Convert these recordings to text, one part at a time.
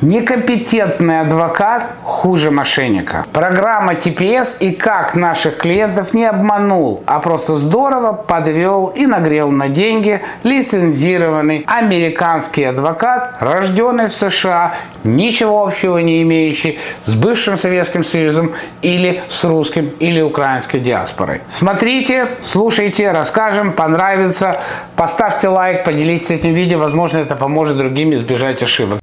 Некомпетентный адвокат хуже мошенника. Программа TPS и как наших клиентов не обманул, а просто здорово подвел и нагрел на деньги лицензированный американский адвокат, рожденный в США, ничего общего не имеющий с бывшим Советским Союзом или с русским или украинской диаспорой. Смотрите, слушайте, расскажем, понравится. Поставьте лайк, поделитесь этим видео, возможно это поможет другим избежать ошибок.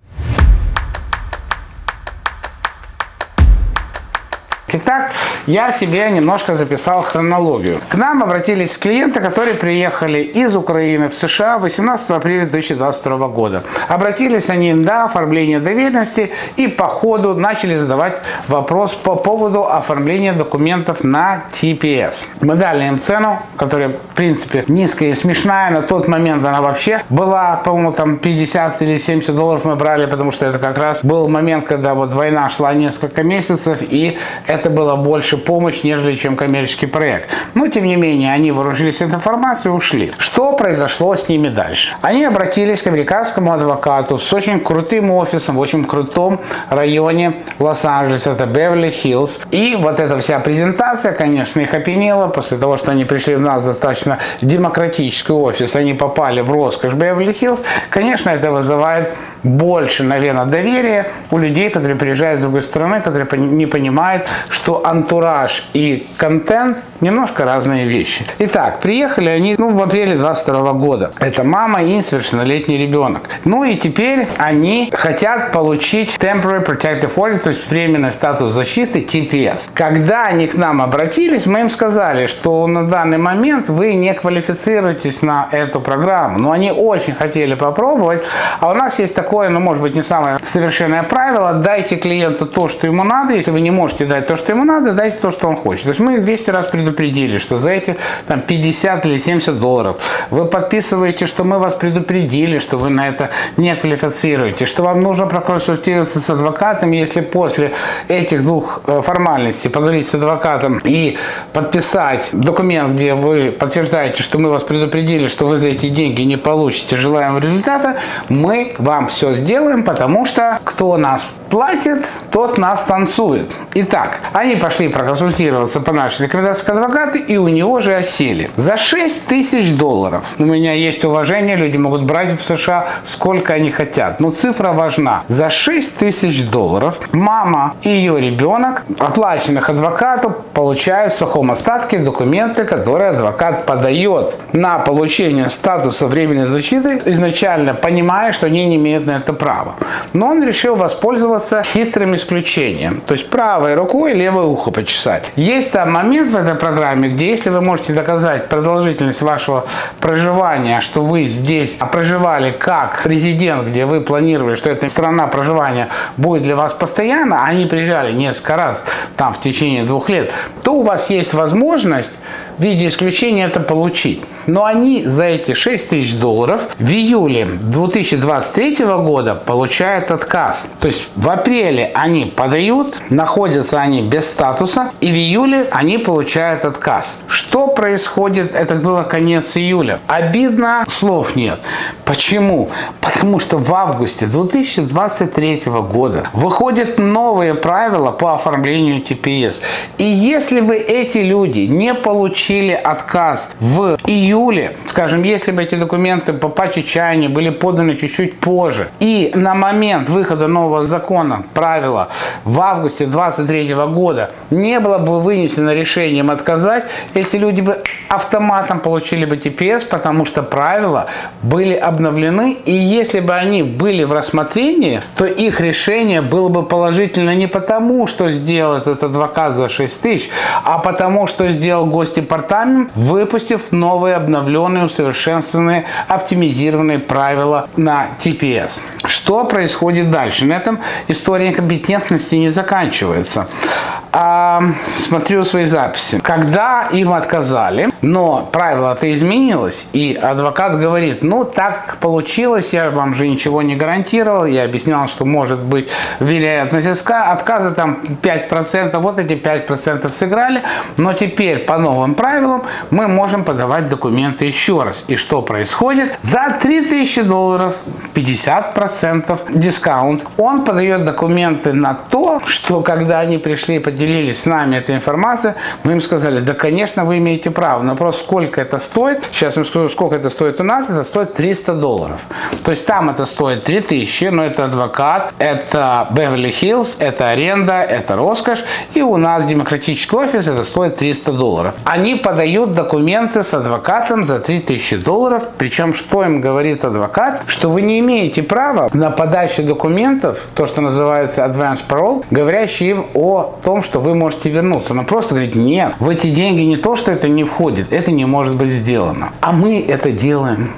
Итак, я себе немножко записал хронологию. К нам обратились клиенты, которые приехали из Украины в США 18 апреля 2022 года. Обратились они на оформление доверенности и по ходу начали задавать вопрос по поводу оформления документов на TPS. Мы дали им цену, которая в принципе низкая и смешная. На тот момент она вообще была, по-моему, там 50 или 70 долларов мы брали, потому что это как раз был момент, когда вот война шла несколько месяцев и это это была больше помощь, нежели чем коммерческий проект. Но, тем не менее, они вооружились информацией и ушли. Что произошло с ними дальше? Они обратились к американскому адвокату с очень крутым офисом в очень крутом районе Лос-Анджелеса, это Беверли-Хиллз. И вот эта вся презентация, конечно, их опьянила. После того, что они пришли в нас достаточно демократический офис, они попали в роскошь Беверли-Хиллз, конечно, это вызывает больше, наверное, доверия у людей, которые приезжают с другой стороны, которые не понимают, что антураж и контент немножко разные вещи. Итак, приехали они ну, в апреле 22 года. Это мама и несовершеннолетний ребенок. Ну и теперь они хотят получить Temporary Protective Order, то есть временный статус защиты TPS. Когда они к нам обратились, мы им сказали, что на данный момент вы не квалифицируетесь на эту программу. Но они очень хотели попробовать. А у нас есть такое, ну может быть не самое совершенное правило, дайте клиенту то, что ему надо. Если вы не можете дать то, что ему надо, дайте то, что он хочет. То есть мы 200 раз предупредили, что за эти там, 50 или 70 долларов вы подписываете, что мы вас предупредили, что вы на это не квалифицируете, что вам нужно проконсультироваться с адвокатом, если после этих двух э, формальностей поговорить с адвокатом и подписать документ, где вы подтверждаете, что мы вас предупредили, что вы за эти деньги не получите желаемого результата, мы вам все сделаем, потому что кто нас платит, тот нас танцует. Итак, они пошли проконсультироваться по нашей рекомендации к адвокату, и у него же осели. За 6 тысяч долларов, у меня есть уважение, люди могут брать в США сколько они хотят, но цифра важна. За 6 тысяч долларов мама и ее ребенок, оплаченных адвокату, получают в сухом остатке документы, которые адвокат подает на получение статуса временной защиты, изначально понимая, что они не имеют на это права. Но он решил воспользоваться пользоваться хитрым исключением. То есть правой рукой левое ухо почесать. Есть там момент в этой программе, где если вы можете доказать продолжительность вашего проживания, что вы здесь проживали как резидент, где вы планировали, что эта страна проживания будет для вас постоянно, а они приезжали несколько раз там в течение двух лет, то у вас есть возможность в виде исключения это получить. Но они за эти 6 тысяч долларов в июле 2023 года получают отказ. То есть в апреле они подают, находятся они без статуса, и в июле они получают отказ. Что происходит? Это было конец июля. Обидно, слов нет. Почему? Потому что в августе 2023 года выходят новые правила по оформлению TPS. И если бы эти люди не получили отказ в июле, скажем, если бы эти документы по паче чаяния были поданы чуть-чуть позже, и на момент выхода нового закона, правила, в августе 2023 года не было бы вынесено решением отказать, эти люди бы автоматом получили бы TPS, потому что правила были обновлены, и если бы они были в рассмотрении, то их решение было бы положительно не потому, что сделал этот адвокат за 6 тысяч, а потому, что сделал госдепартамент, выпустив новые обновленные, усовершенствованные, оптимизированные правила на TPS. Что происходит дальше? На этом история компетентности не заканчивается. А, смотрю свои записи. Когда им отказали, Но правило-то изменилось, и адвокат говорит, ну так получилось, я вам же ничего не гарантировал, я объяснял, что может быть вероятность отказа там 5%, вот эти 5% сыграли, но теперь по новым правилам мы можем подавать документы еще раз. И что происходит? За 3000 долларов 50% дискаунт. Он подает документы на то, что когда они пришли и поделились с нами этой информацией, мы им сказали, да, конечно, вы имеете право, но просто сколько это стоит, сейчас я вам скажу, сколько это стоит у нас, это стоит 300 долларов. То есть там это стоит 3000, но это адвокат, это Беверли-Хиллз, это аренда, это роскошь, и у нас демократический офис, это стоит 300 долларов. Они подают документы с адвокатом за 3000 долларов, причем что им говорит адвокат, что вы не имеете права на подачу документов, то, что называется advance parole, говорящий им о том, что вы можете вернуться. Но просто говорит, нет, в эти деньги не то, что это не входит, это не может быть сделано. А мы это делаем.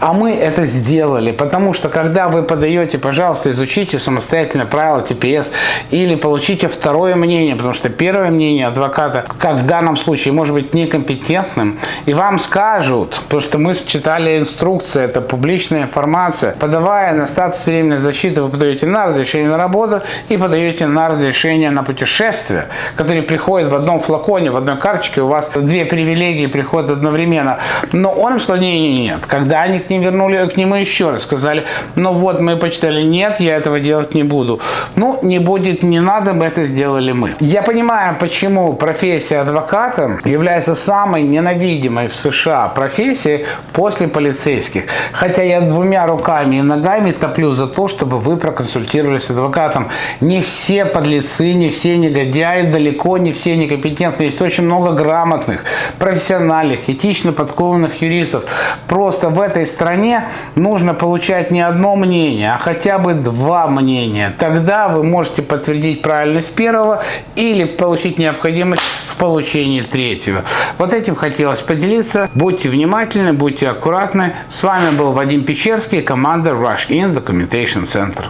А мы это сделали, потому что когда вы подаете, пожалуйста, изучите самостоятельно правила ТПС или получите второе мнение, потому что первое мнение адвоката, как в данном случае, может быть некомпетентным, и вам скажут, потому что мы читали инструкции, это публичная информация, подавая на статус временной защиты, вы подаете на разрешение на работу и подаете на разрешение на путешествие, которые приходят в одном флаконе, в одной карточке, у вас две привилегии приходят одновременно. Но он им сказал, нет, нет, нет, когда они к ним вернули, к нему еще раз сказали, ну вот мы почитали, нет, я этого делать не буду. Ну, не будет, не надо, мы это сделали мы. Я понимаю, почему профессия адвоката является самой ненавидимой в США профессией после полицейских. Хотя я двумя руками и ногами топлю за то, чтобы вы проконсультировались с адвокатом. Не все подлецы, не все негодяи, далеко не все некомпетентные. Есть очень много грамотных, профессиональных, этично подкованных юристов. Просто в этой стране нужно получать не одно мнение, а хотя бы два мнения. Тогда вы можете подтвердить правильность первого или получить необходимость в получении третьего. Вот этим хотелось поделиться. Будьте внимательны, будьте аккуратны. С вами был Вадим Печерский, команда Rush In Documentation Center.